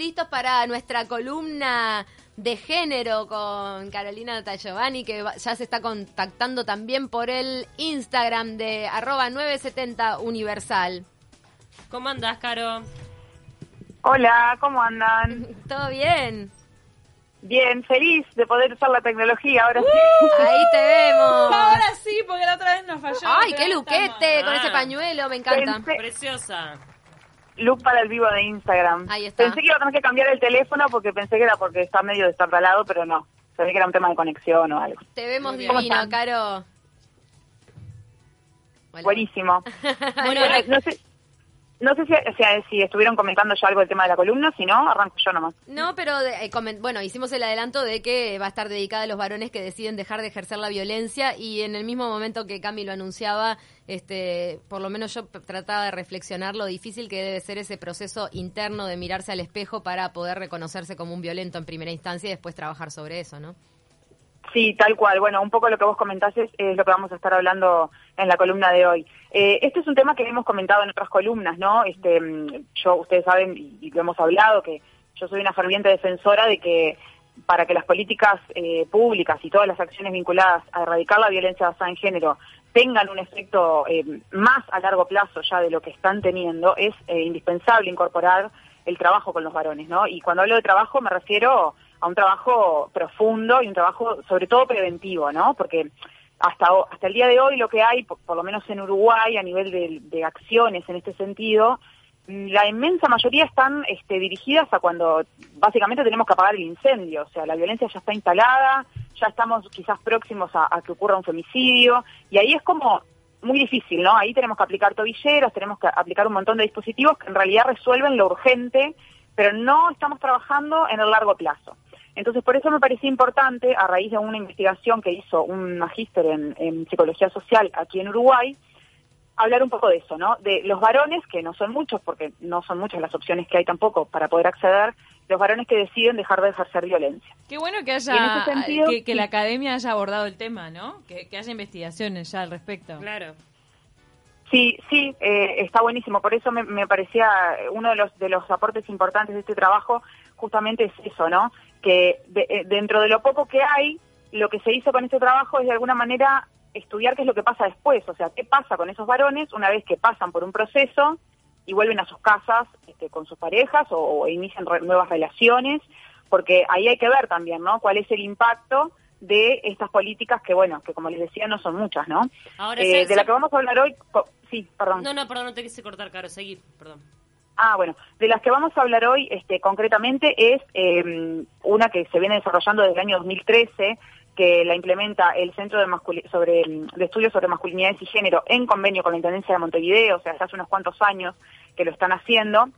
listos para nuestra columna de género con Carolina Giovanni, que ya se está contactando también por el Instagram de arroba 970 Universal. ¿Cómo andás, Caro? Hola, ¿cómo andan? ¿Todo bien? Bien, feliz de poder usar la tecnología, ahora sí. ¡Uh! Ahí te vemos. Ahora sí, porque la otra vez nos falló. Ay, qué luquete con ese Ah. pañuelo, me encanta. Pensé- Preciosa. Look para el vivo de Instagram. Ahí está. Pensé que iba a tener que cambiar el teléfono porque pensé que era porque está medio destartalado, pero no. Ve que era un tema de conexión o algo. Te vemos divino. Caro. Hola. Buenísimo. Bueno, no sé, no sé si, o sea, si estuvieron comentando ya algo del tema de la columna, si no, arranco yo nomás. No, pero de- eh, bueno, hicimos el adelanto de que va a estar dedicada a los varones que deciden dejar de ejercer la violencia y en el mismo momento que Cami lo anunciaba, este, por lo menos yo trataba de reflexionar lo difícil que debe ser ese proceso interno de mirarse al espejo para poder reconocerse como un violento en primera instancia y después trabajar sobre eso, ¿no? Sí, tal cual. Bueno, un poco lo que vos comentaste es lo que vamos a estar hablando en la columna de hoy. Eh, este es un tema que hemos comentado en otras columnas, ¿no? Este, mm, yo, ustedes saben y, lo hemos hablado que yo soy una ferviente defensora de que para que las políticas eh, públicas y todas las acciones vinculadas a erradicar la violencia basada en género tengan un efecto eh, más a largo plazo ya de lo que están teniendo, es eh, indispensable incorporar el trabajo con los varones, ¿no? Y cuando hablo de trabajo me refiero a un trabajo profundo y un trabajo sobre todo preventivo, ¿no? Porque hasta, hasta el día de hoy lo que hay, por, lo menos en Uruguay, a nivel de, acciones en este sentido, mm, la inmensa mayoría están este, dirigidas a cuando básicamente tenemos que apagar el incendio, o sea, la violencia ya está instalada, ya estamos quizás próximos a que ocurra un femicidio, y ahí es como muy difícil, ¿no? Ahí tenemos que aplicar tobilleras, tenemos que aplicar un montón de dispositivos que en realidad resuelven lo urgente, pero no estamos trabajando en el largo plazo. Entonces, por eso me parecía importante, a raíz de una investigación que hizo un magíster en, en psicología social aquí en Uruguay, hablar un poco de eso, ¿no? De los varones, que no son muchos, porque no son muchas las opciones que hay tampoco para poder acceder, los varones que deciden dejar de ejercer violencia. Qué bueno que haya sentido, que, que sí. la academia haya abordado el tema, ¿no? Que, que haya investigaciones ya al respecto. Claro. Sí, sí, eh, está buenísimo. Por eso me, me parecía uno de los de los aportes importantes de este trabajo justamente es eso, ¿no? Que de- eh, dentro de lo poco que hay, lo que se hizo con este trabajo es de alguna manera estudiar qué es lo que pasa después, o sea, qué pasa con esos varones una vez que pasan por un proceso y vuelven a sus casas este, con sus parejas o, o inician re- nuevas relaciones, porque ahí hay que ver también, ¿no? Cuál es el impacto de estas políticas que, bueno, que como les decía, no son muchas, ¿no? Ahora, Eh, de la que vamos a hablar hoy, sí, perdón. No, no, perdón, no te quise cortar, Caro. Seguí, perdón. Ah, bueno, de las que vamos a hablar hoy este, concretamente es eh, una que se viene desarrollando desde el año 2013, que la implementa el Centro de, sobre, de Estudios sobre Masculinidades y Género en convenio con la Intendencia de Montevideo, o sea, hace unos cuantos años que lo están haciendo.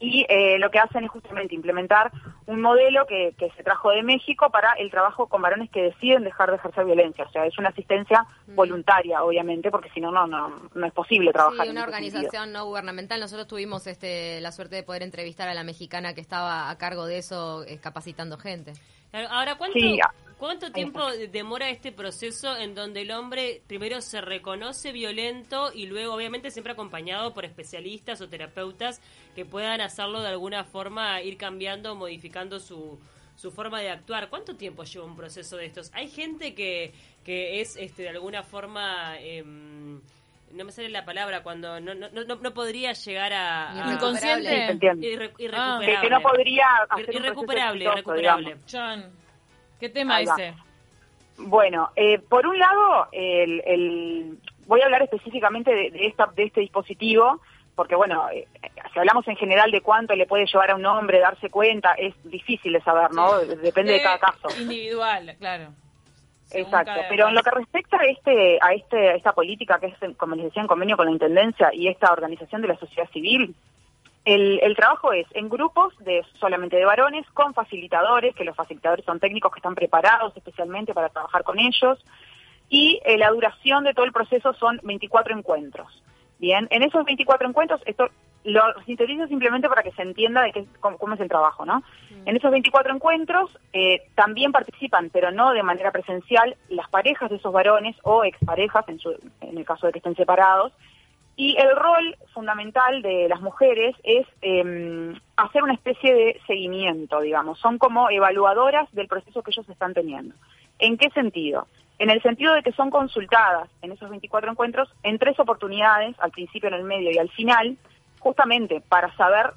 Y eh, lo que hacen es justamente implementar un modelo que, que se trajo de México para el trabajo con varones que deciden dejar de ejercer violencia. O sea, es una asistencia voluntaria, obviamente, porque si no, no, no, no es posible trabajar. Sí, en una sentido. organización no gubernamental. Nosotros tuvimos este, la suerte de poder entrevistar a la mexicana que estaba a cargo de eso, eh, capacitando gente. Ahora, ¿cuánto, Sí, ¿cuánto tiempo demora este proceso en donde el hombre primero se reconoce violento y luego, obviamente, siempre acompañado por especialistas o terapeutas que puedan hacerlo de alguna forma, ir cambiando, modificando su, su forma de actuar? ¿Cuánto tiempo lleva un proceso de estos? Hay gente que, que es este, de alguna forma... em, no me sale la palabra cuando no, no, no, no podría llegar a, Inconsciente. Irre- que, irrecuperable. que no podría hacer un irrecuperable, exitoso, irrecuperable. digamos. John, ¿qué tema ese? Bueno, eh, por un lado, el, el- voy a hablar específicamente de, de esta, de este dispositivo, porque bueno, eh, si hablamos en general de cuánto le puede llevar a un hombre darse cuenta, es difícil de saber, ¿no? Depende de Eh, cada caso. Individual, claro. Según Exacto, pero en lo que respecta a este a este a esta política que es como les decía en convenio con la intendencia y esta organización de la sociedad civil, el, el trabajo es en grupos de solamente de varones con facilitadores, que los facilitadores son técnicos que están preparados especialmente para trabajar con ellos y eh, la duración de todo el proceso son 24 encuentros. Bien, en esos 24 encuentros, esto lo sintetizo simplemente para que se entienda de qué, cómo, cómo es el trabajo, ¿no? En esos 24 encuentros eh, también participan, pero no de manera presencial, las parejas de esos varones o exparejas, en, su, en el caso de que estén separados, Y el rol fundamental de las mujeres es eh, hacer una especie de seguimiento, digamos. Son como evaluadoras del proceso que ellos están teniendo. ¿En qué sentido? En el sentido de que son consultadas en esos 24 encuentros en tres oportunidades, al principio, en el medio y al final, justamente para saber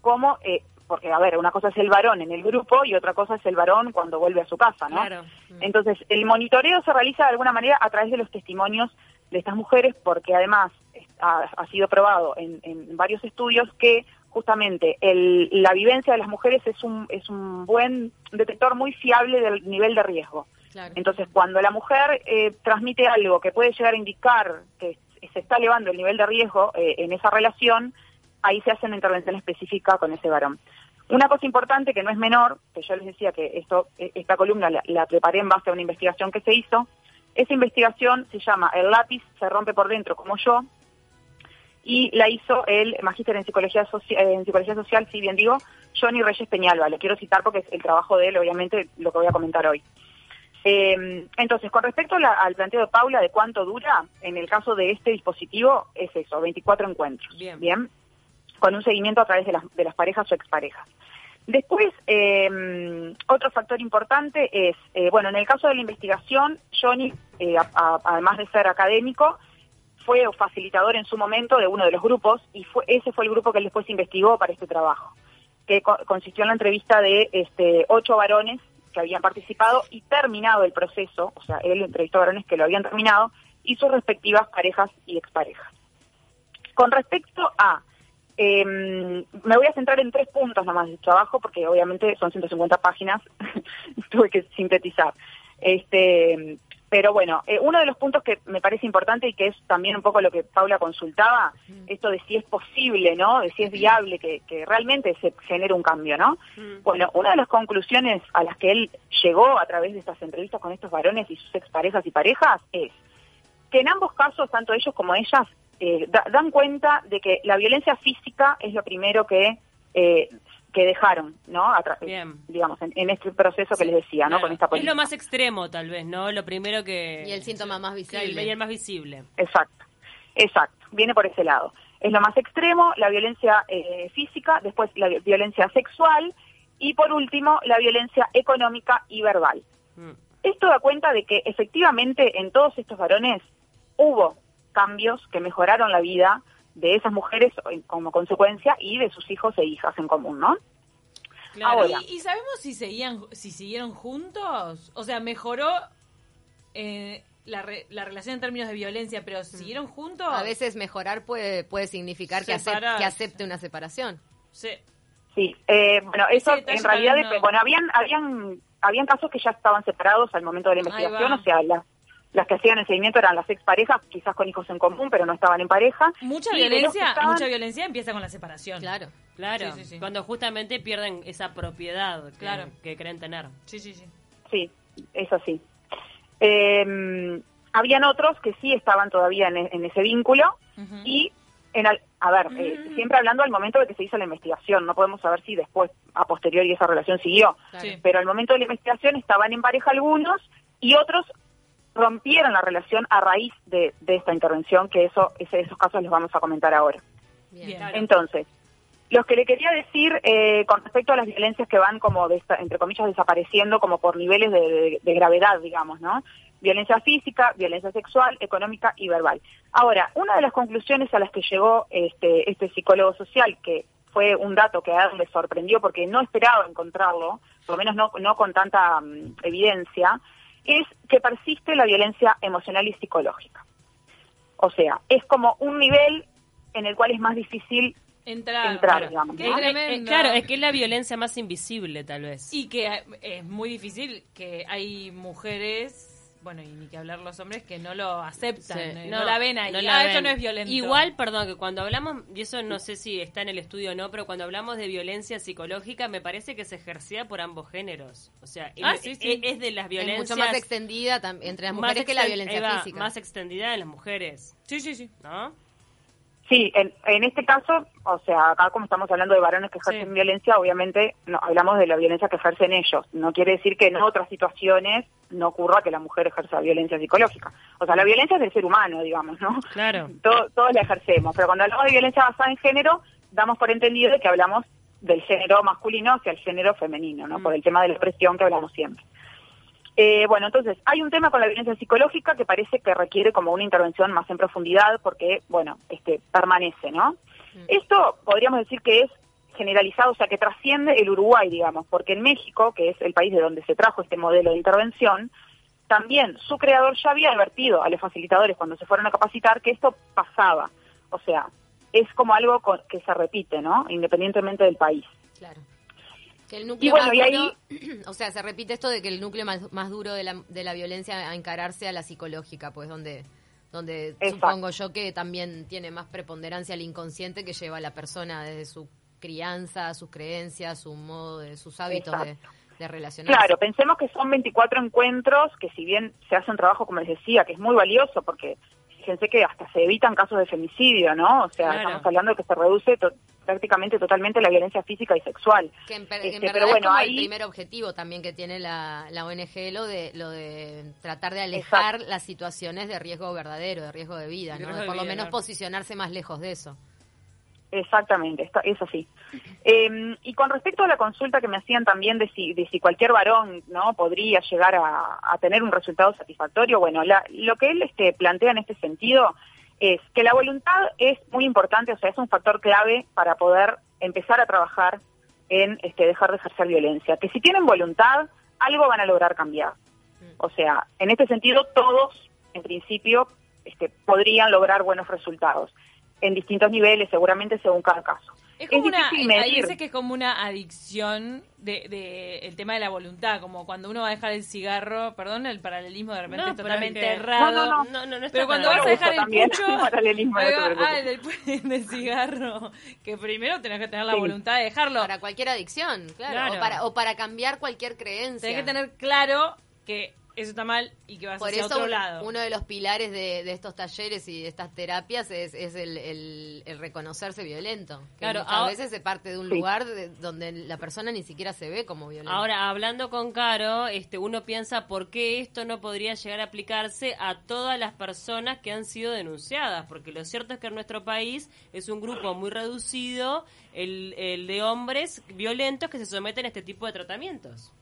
cómo, eh, porque a ver, una cosa es el varón en el grupo y otra cosa es el varón cuando vuelve a su casa, ¿no? Claro. Entonces, el monitoreo se realiza de alguna manera a través de los testimonios de estas mujeres, porque además ha, ha sido probado en, en varios estudios que justamente el, la vivencia de las mujeres es un, es un buen detector muy fiable del nivel de riesgo. Claro. Entonces, cuando la mujer eh, transmite algo que puede llegar a indicar que se está elevando el nivel de riesgo eh, en esa relación, ahí se hace una intervención específica con ese varón. Una cosa importante que no es menor, que yo les decía que esto, eh, esta columna la, la preparé en base a una investigación que se hizo, esa investigación se llama El lápiz se rompe por dentro como yo, y la hizo el magíster en psicología, Soci- eh, en psicología social, si bien digo, Johnny Reyes Peñalba. Lo quiero citar porque es el trabajo de él, obviamente, lo que voy a comentar hoy. Eh, entonces, con respecto a la- al planteo de Paula de cuánto dura, en el caso de este dispositivo es eso, 24 encuentros. Bien. Con un seguimiento a través de las, de las parejas o exparejas. Después, eh, otro factor importante es, eh, bueno, en el caso de la investigación, Johnny, eh, a- a- además de ser académico, fue facilitador en su momento de uno de los grupos y ese fue el grupo que él después investigó para este trabajo, que co- consistió en la entrevista de este, ocho varones que habían participado y terminado el proceso, o sea, él entrevistó varones que lo habían terminado y sus respectivas parejas y exparejas. Con respecto a, eh, me voy a centrar en tres puntos nomás del trabajo, porque obviamente son 150 páginas, tuve que sintetizar. Este, pero bueno, eh, uno de los puntos que me parece importante y que es también un poco lo que Paula consultaba, esto de si es posible, ¿no? De si es viable que, que realmente se genere un cambio, ¿no? Mm. Bueno, una de las conclusiones a las que él llegó a través de estas entrevistas con estos varones y sus exparejas y parejas es que en ambos casos, tanto ellos como ellas, eh, da- dan cuenta de que la violencia física es lo primero que eh, que dejaron, ¿no? Bien. Digamos, en, en este proceso que les decía, ¿no? Claro. Con esta es política. lo más extremo, tal vez, ¿no? Lo primero que... Y el síntoma más visible. y el más visible. Exacto, exacto, viene por ese lado. Es lo más extremo, la violencia eh, física, después la vi- violencia sexual y por último la violencia económica y verbal. Mm. Esto da cuenta de que efectivamente en todos estos varones hubo cambios que mejoraron la vida de esas mujeres como consecuencia y de sus hijos e hijas en común, ¿no? Claro. Ahora. ¿Y, y sabemos si seguían si siguieron juntos? O sea, mejoró eh, la, re- la relación en términos de violencia, pero ¿siguieron juntos? A veces mejorar puede, puede significar que, acep- que acepte una separación. Sí. Sí, eh, bueno, eso en realidad, no. bueno, habían, habían, habían casos que ya estaban separados al momento de la investigación, o sea, las, las que hacían el seguimiento eran las exparejas, quizás con hijos en común, pero no estaban en pareja. Mucha violencia, estaban- mucha violencia empieza con la separación. Claro. Claro, Sí, sí, sí. cuando justamente pierden esa propiedad que, Claro. que creen tener. Sí, sí, sí. Sí, es así. Eh, habían otros que sí estaban todavía en, e- en ese vínculo y, en al- a ver, eh, siempre hablando al momento de que se hizo la investigación, no podemos saber si después, a posteriori, esa relación siguió. Claro. Sí. pero al momento de la investigación estaban en pareja algunos y otros rompieron la relación a raíz de, de esta intervención, que eso, ese- esos casos los vamos a comentar ahora. Bien. Entonces, los que le quería decir eh, con respecto a las violencias que van como, desa- entre comillas, desapareciendo como por niveles de, de- de gravedad, digamos, ¿no? Violencia física, violencia sexual, económica y verbal. Ahora, una de las conclusiones a las que llegó este, este psicólogo social, que fue un dato que a él le sorprendió porque no esperaba encontrarlo, por lo menos no, no con tanta mm, evidencia, es que persiste la violencia emocional y psicológica. O sea, es como un nivel en el cual es más difícil Entrar. entrar, digamos. Qué ¿no? Eh, eh, claro, es que es la violencia más invisible, tal vez. Y que eh, es muy difícil que hay mujeres, bueno, y ni que hablar los hombres, que no lo aceptan, Sí. eh, no, la ven ahí. no ah, la esto ven. no es violento. Igual, perdón, que cuando hablamos, y eso no sé si está en el estudio o no, pero cuando hablamos de violencia psicológica, me parece que se ejercía por ambos géneros. O sea, Ah, es, sí, sí. es- es de las Es violencias. mucho más extendida entre las más mujeres que la violencia física. Más extendida en las mujeres, Sí, sí, sí. ¿no? Sí, en, en este caso, o sea, acá como estamos hablando de varones que ejercen Sí. violencia, obviamente no, hablamos de la violencia que ejercen ellos. No quiere decir que en otras situaciones no ocurra que la mujer ejerza violencia psicológica. O sea, la violencia es del ser humano, digamos, ¿no? Claro. Todo- todos la ejercemos, pero cuando hablamos de violencia basada en género, damos por entendido de que hablamos del género masculino hacia el género femenino, ¿no? Por el tema de la opresión que hablamos siempre. Eh, bueno, entonces, hay un tema con la violencia psicológica que parece que requiere como una intervención más en profundidad porque, bueno, este, permanece, ¿no? Esto podríamos decir que es generalizado, o sea, que trasciende el Uruguay, digamos, porque en México, que es el país de donde se trajo este modelo de intervención, también su creador ya había advertido a los facilitadores cuando se fueron a capacitar que esto pasaba. O sea, es como algo que se repite, ¿no? Independientemente del país. Claro. Que el núcleo bueno, más y ahí- duro, o sea, se repite esto de que el núcleo más, más duro de la, de la violencia a encararse a la psicológica, pues donde donde Exacto. supongo yo que también tiene más preponderancia el inconsciente que lleva a la persona desde su crianza, sus creencias, su modo de sus hábitos de, Exacto. de relacionarse. Claro, pensemos que son 24 encuentros que si bien se hace un trabajo, como les decía, que es muy valioso porque fíjense que hasta se evitan casos de femicidio, ¿no? O sea, Claro. estamos hablando de que se reduce prácticamente totalmente la violencia física y sexual. Que en, Este, en pero verdad bueno, es como ahí- el primer objetivo también que tiene la, la ONG, lo de, lo de tratar de alejar las situaciones de riesgo verdadero, de riesgo de vida, ¿no? De por lo menos posicionarse más lejos de eso. Exactamente, está- es así. Eh, y con respecto a la consulta que me hacían también de si, de si cualquier varón no podría llegar a, a tener un resultado satisfactorio, bueno, la- lo que él este, plantea en este sentido es que la voluntad es muy importante, o sea, es un factor clave para poder empezar a trabajar en este, dejar de ejercer violencia. Que si tienen voluntad, algo van a lograr cambiar. O sea, en este sentido, todos, en principio, este, podrían lograr buenos resultados en distintos niveles, seguramente según cada caso. Es como una, medir. veces que es como una adicción de, de el tema de la voluntad, como cuando uno va a dejar el cigarro, perdón el paralelismo de repente No, es totalmente es que- errado. No, no, No, no, no está Pero cuando vas a dejar el pucho, paralelismo, ah, del, del cigarro, que primero tenés que tener la Sí. voluntad de dejarlo. Para cualquier adicción, claro. Claro. O, para, o para cambiar cualquier creencia. Tenés que tener claro que eso está mal y que vas Por hacia eso otro lado. uno de los pilares de, de estos talleres y de estas terapias es, es el, el- el reconocerse violento. Que Claro, ahora- veces se parte de un Sí. lugar de- donde la persona ni siquiera se ve como violenta. Ahora, hablando con Caro, este, uno piensa por qué esto no podría llegar a aplicarse a todas las personas que han sido denunciadas, porque lo cierto es que en nuestro país es un grupo muy reducido el, el de hombres violentos que se someten a este tipo de tratamientos.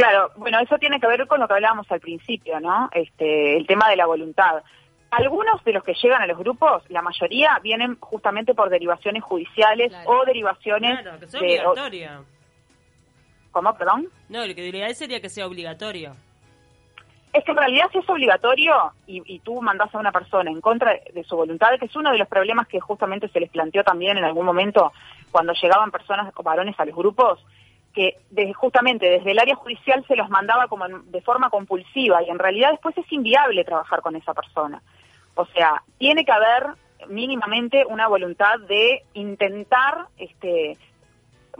Claro, bueno, eso tiene que ver con lo que hablábamos al principio, ¿no? Este, el tema de la voluntad. Algunos de los que llegan a los grupos, la mayoría vienen justamente por derivaciones judiciales Claro. o derivaciones Claro, que sea de... o- obligatoria. ¿Cómo, perdón? No, lo que ideal sería que sea obligatorio. Es que en realidad si es obligatorio y, y tú mandás a una persona en contra de su voluntad, que es uno de los problemas que justamente se les planteó también en algún momento cuando llegaban personas o varones a los grupos, que justamente desde el área judicial se los mandaba como en- de forma compulsiva y en realidad después es inviable trabajar con esa persona. O sea, tiene que haber mínimamente una voluntad de intentar este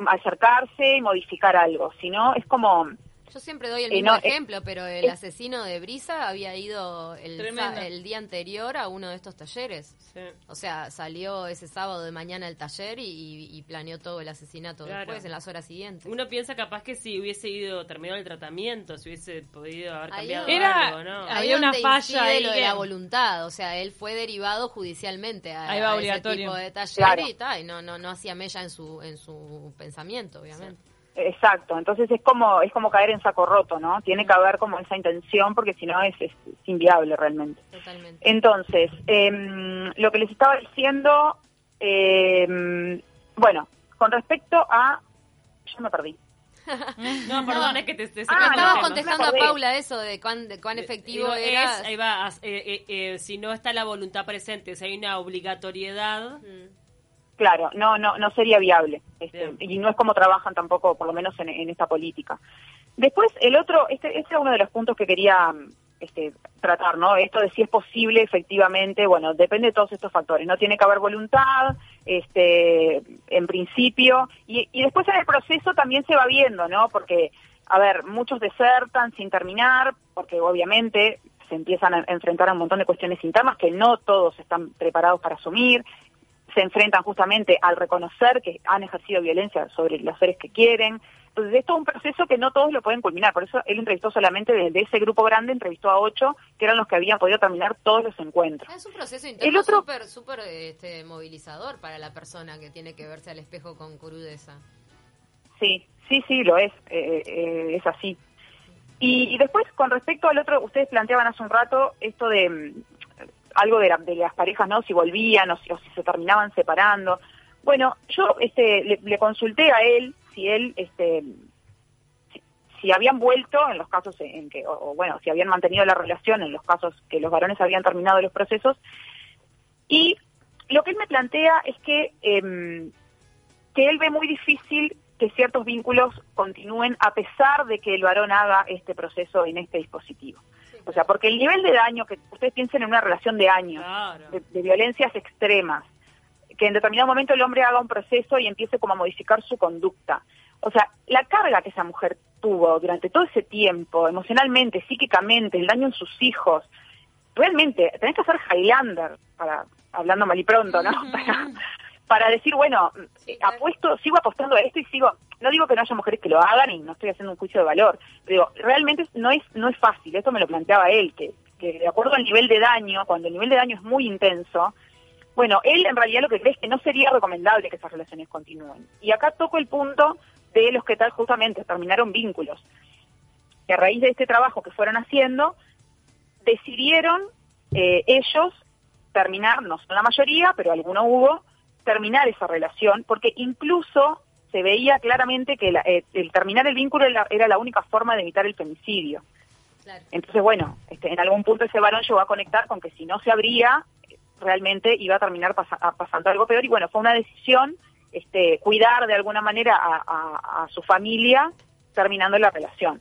acercarse y modificar algo, si no es como Yo siempre doy el Eh, mismo no, eh, ejemplo, pero el asesino de Brisa había ido el, día anterior a uno de estos talleres. Sí. O sea, salió ese sábado de mañana al taller y, y- y planeó todo el asesinato Claro. después, en las horas siguientes. Uno piensa capaz que si hubiese ido terminado el tratamiento, si hubiese podido haber Ahí cambiado Era- algo, ¿no? Ahí Ahí una falla ahí lo de la voluntad, o sea, él fue derivado judicialmente a, Ahí va a ese obligatorio. tipo de taller Claro. y, ta, y no, no, no hacía mella en su, en su pensamiento, obviamente. Exacto, entonces es como es como caer en saco roto, ¿no? Tiene que haber como esa intención porque si no es, es inviable realmente. Totalmente. Entonces, em, lo que les estaba diciendo, em, bueno, con respecto a... Yo me perdí. No, perdón, es que te, te Ah, Estaba no, contestando a. Paula eso de cuán, de cuán efectivo Digo, era. es- ahí va, eh, eh, eh, si no está la voluntad presente, si hay una obligatoriedad, Mm. Claro, no, no, no sería viable. Este, y no es como trabajan tampoco, por lo menos en, en esta política. Después, el otro, este, este era uno de los puntos que quería este, tratar, ¿no? Esto de si es posible efectivamente, bueno, depende de todos estos factores. No tiene que haber voluntad, este, en principio, y, y después en el proceso también se va viendo, ¿no? Porque, a ver, muchos desertan sin terminar, porque obviamente se empiezan a enfrentar a un montón de cuestiones internas que no todos están preparados para asumir, se enfrentan justamente al reconocer que han ejercido violencia sobre los seres que quieren. Entonces, esto es un proceso que no todos lo pueden culminar. Por eso él entrevistó solamente de, ese grupo grande, entrevistó a ocho, que eran los que habían podido terminar todos los encuentros. Ah, es un proceso interno súper super, este, movilizador para la persona que tiene que verse al espejo con crudeza. Sí, sí, sí, lo es. Eh, eh, es así. Y, después, con respecto al otro, ustedes planteaban hace un rato esto de mm, algo de, las parejas, ¿no? Si volvían o si, se terminaban separando. Bueno, yo este, le, consulté a él si él, este, si, habían vuelto en los casos en que, o, bueno, si habían mantenido la relación en los casos que los varones habían terminado los procesos. Y lo que él me plantea es que, em, que él ve muy difícil que ciertos vínculos continúen a pesar de que el varón haga este proceso en este dispositivo. O sea, porque el nivel de daño, que ustedes piensen en una relación de años, de, violencias extremas, que en determinado momento el hombre haga un proceso y empiece como a modificar su conducta. O sea, la carga que esa mujer tuvo durante todo ese tiempo, emocionalmente, psíquicamente, el daño en sus hijos, realmente tenés que hacer Highlander, para, hablando mal y pronto, ¿no? para decir, bueno, eh, apuesto, sigo apostando a esto y sigo, no digo que no haya mujeres que lo hagan y no estoy haciendo un juicio de valor, pero realmente no es no es fácil, esto me lo planteaba él, que, que de acuerdo al nivel de daño, cuando el nivel de daño es muy intenso, bueno, él en realidad lo que cree es que no sería recomendable que esas relaciones continúen. Y acá toco el punto de los que tal justamente terminaron vínculos, que a raíz de este trabajo que fueron haciendo, decidieron eh, ellos terminar, no son la mayoría, pero alguno hubo, terminar esa relación, porque incluso se veía claramente que eh, el terminar el vínculo era, la única forma de evitar el femicidio. Entonces, bueno, este, en algún punto ese varón llegó a conectar con que si no se abría, realmente iba a terminar pasando algo peor. Y bueno, fue una decisión este, cuidar de alguna manera a su familia terminando la relación.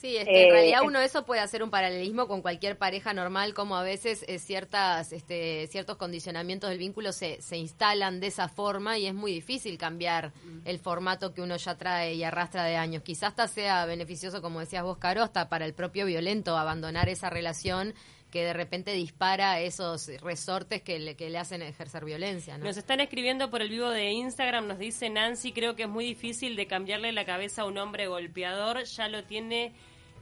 Sí, es que en realidad eh, uno eso puede hacer un paralelismo con cualquier pareja normal, como a veces eh, ciertas, este, ciertos condicionamientos del vínculo se, se instalan de esa forma y es muy difícil cambiar el formato que uno ya trae y arrastra de años. Quizás hasta sea beneficioso, como decías vos, Caro, hasta para el propio violento abandonar esa relación que de repente dispara esos resortes que le, que le hacen ejercer violencia. Nos están escribiendo por el vivo de Instagram, nos dice Nancy, creo que es muy difícil de cambiarle la cabeza a un hombre golpeador, ya lo tiene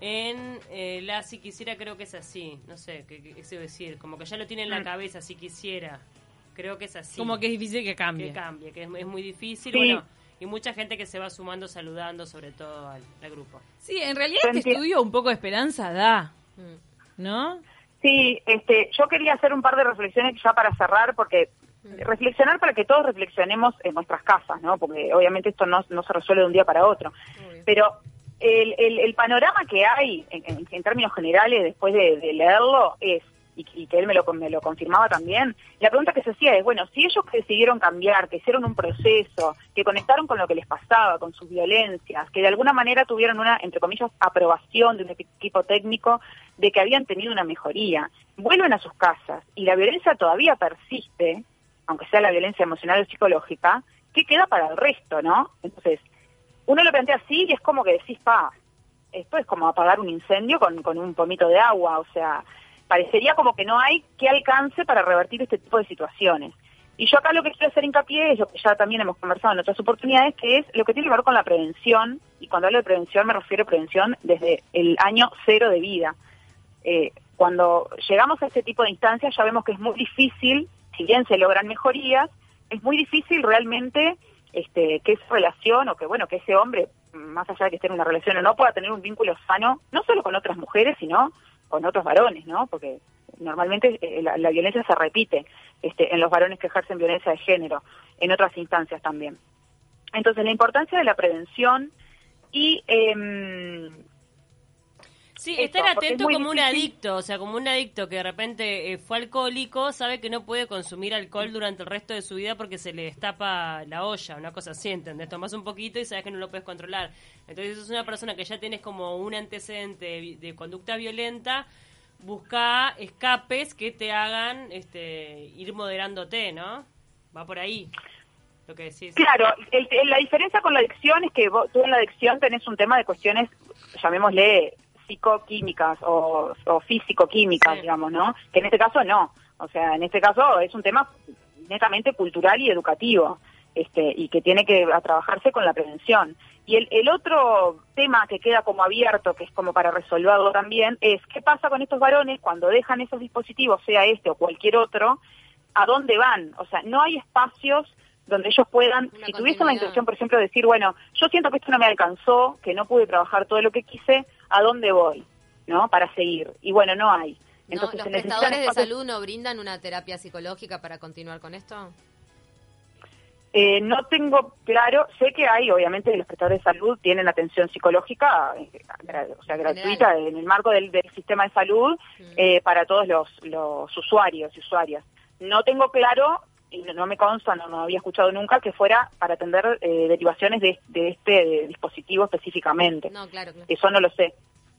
en eh, la si quisiera creo que es así, no sé, qué, qué, decir, como que ya lo tiene en la mm. cabeza si quisiera, creo que es así. Como que es difícil que cambie. Que cambie, que es, muy difícil, bueno, y mucha gente que se va sumando saludando sobre todo al, grupo. Sí, en realidad este estudio un poco de esperanza da. ¿no? Sí, este, yo quería hacer un par de reflexiones ya para cerrar, porque mm. reflexionar para que todos reflexionemos en nuestras casas, ¿no? Porque obviamente esto no, no se resuelve de un día para otro. Pero el, el, panorama que hay en, términos generales después de, leerlo es, y, que él me lo, me lo confirmaba también, la pregunta que se hacía es, bueno, si ellos decidieron cambiar, que hicieron un proceso, que conectaron con lo que les pasaba, con sus violencias, que de alguna manera tuvieron una, entre comillas, aprobación de un equipo técnico de que habían tenido una mejoría, vuelven a sus casas y la violencia todavía persiste, aunque sea la violencia emocional o psicológica, ¿qué queda para el resto, no? Entonces, uno lo plantea así y es como que decís, pa, esto es como apagar un incendio con, con un pomito de agua, o sea, parecería como que no hay que alcance para revertir este tipo de situaciones. Y yo acá lo que quiero hacer hincapié es lo que ya también hemos conversado en otras oportunidades, que es lo que tiene que ver con la prevención, y cuando hablo de prevención me refiero a prevención desde el año cero de vida. Eh, cuando llegamos a este tipo de instancias ya vemos que es muy difícil, si bien se logran mejorías, es muy difícil realmente este, que esa relación o que bueno que ese hombre más allá de que esté en una relación o no pueda tener un vínculo sano no solo con otras mujeres sino con otros varones no porque normalmente eh, la, violencia se repite este, en los varones que ejercen violencia de género en otras instancias también. Entonces la importancia de la prevención y eh, Sí, estar atento como un adicto, o sea, como un adicto que de repente eh, fue alcohólico, sabe que no puede consumir alcohol durante el resto de su vida porque se le destapa la olla, una cosa así, ¿entendés? Tomás un poquito y sabes que no lo puedes controlar. Entonces, es una persona que ya tienes como un antecedente de, conducta violenta, busca escapes que te hagan este, ir moderándote, ¿no? Va por ahí. Lo que decís. Claro, la diferencia con la adicción es que vos, tú en la adicción tenés un tema de cuestiones, llamémosle psicoquímicas o, o físico-químicas, Sí. digamos, ¿no? Que en este caso no. O sea, en este caso es un tema netamente cultural y educativo, este, y que tiene que a trabajarse con la prevención. Y el, el otro tema que queda como abierto, que es como para resolverlo también, es qué pasa con estos varones cuando dejan esos dispositivos, sea este o cualquier otro, a dónde van. O sea, no hay espacios donde ellos puedan, si tuviesen la intención, por ejemplo, de decir, bueno, yo siento que esto no me alcanzó, que no pude trabajar todo lo que quise, ¿a dónde voy? ¿No? Para seguir. Y bueno, no hay. No, Entonces, ¿Los se necesitan prestadores de salud no brindan una terapia psicológica para continuar con esto? Eh, no tengo claro, sé que hay, obviamente, los prestadores de salud tienen atención psicológica, eh, o sea, gratuita General. en el marco del, del sistema de salud Mm. eh, para todos los, los usuarios y usuarias. No tengo claro, no, no me consta, no, no había escuchado nunca, que fuera para atender eh, derivaciones de, de este dispositivo específicamente. No, claro, claro. Eso no lo sé.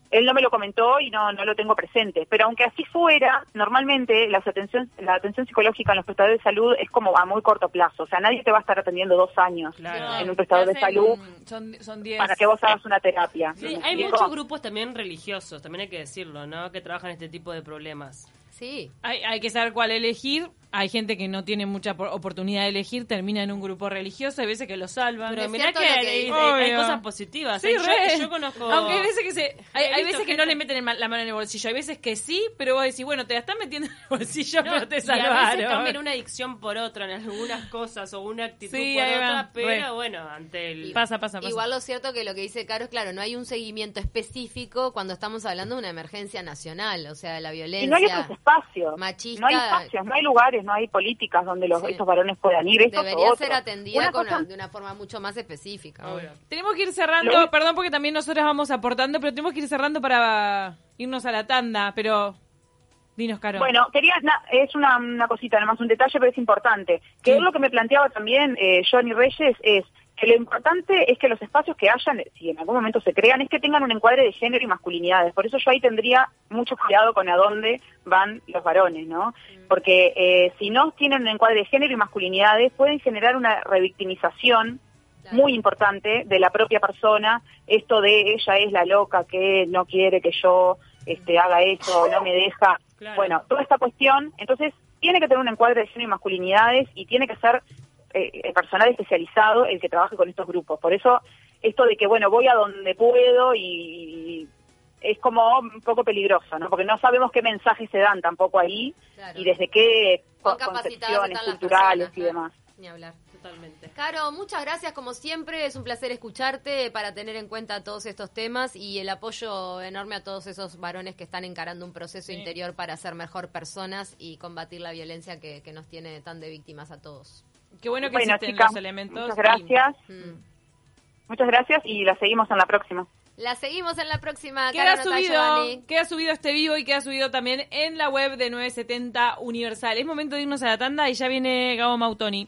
Él no me lo comentó y no, no lo tengo presente. Pero aunque así fuera, normalmente las atención, la atención psicológica en los prestadores de salud es como a muy corto plazo. O sea, nadie te va a estar atendiendo dos años Claro. en un prestador de salud Son, son 10. para que vos hagas una terapia. Sí, ¿Me hay explico? muchos grupos también religiosos, también hay que decirlo, ¿no? Que trabajan este tipo de problemas. Sí. Hay, hay que saber cuál elegir. Hay gente que no tiene mucha por- oportunidad de elegir, termina en un grupo religioso, hay veces que lo salvan. Pero es mirá cierto que, lo que hay, cosas positivas. Sí, ¿eh? Yo- conozco... Aunque hay veces que se, hay, hay veces que no le meten la mano en el bolsillo, hay veces que sí, pero vos decís, bueno, te la están metiendo en el bolsillo, No, pero te y a salvaron. veces cambian una adicción por otra en algunas cosas o una actitud Sí, por va, otra, pero bueno, ante el... Pasa, pasa, pasa. Igual lo cierto que lo que dice Caro es claro, no hay un seguimiento específico cuando estamos hablando de una emergencia nacional, o sea, la violencia. Y no hay otros espacios. machista. No hay espacios, no hay lugares, no hay políticas donde los, Sí. estos varones puedan ir. Debería ser atendida Una con cosa- una- de una forma mucho más específica. Obvio. Tenemos que ir cerrando, Lo- perdón porque también nosotras vamos aportando, pero tenemos que ir cerrando para irnos a la tanda, pero dinos, Caro. Bueno, quería, na- es una, una cosita, nomás un detalle, pero es importante. Que Sí. es lo que me planteaba también eh, Johnny Reyes es que lo importante es que los espacios que hayan, si en algún momento se crean, es que tengan un encuadre de género y masculinidades. Por eso yo ahí tendría mucho cuidado con a dónde van los varones, ¿no? Porque eh, si no tienen un encuadre de género y masculinidades, pueden generar una revictimización muy importante de la propia persona, esto de ella es la loca que no quiere que yo este, haga eso no me deja. Claro. Bueno, toda esta cuestión, entonces tiene que tener un encuadre de género y masculinidades y tiene que ser eh, el personal especializado el que trabaje con estos grupos. Por eso, esto de que, bueno, voy a donde puedo y, y es como un poco peligroso, ¿no? Porque no sabemos qué mensajes se dan tampoco ahí Claro. y desde qué Cuán co- capacitadas concepciones culturales personas, y demás. Ni hablar. Totalmente. Caro, muchas gracias como siempre, es un placer escucharte para tener en cuenta todos estos temas y el apoyo enorme a todos esos varones que están encarando un proceso interior para ser mejor personas y combatir la violencia que, que nos tiene tan de víctimas a todos. Qué bueno que Bueno, existen chicas, los elementos. muchas gracias. Mm. Muchas gracias y la seguimos en la próxima. La seguimos en la próxima. Queda Caro Natalia Giovanni. subido, queda subido este vivo y queda subido también en la web de 970 Universal. Es momento de irnos a la tanda y ya viene Gabo Mautoni.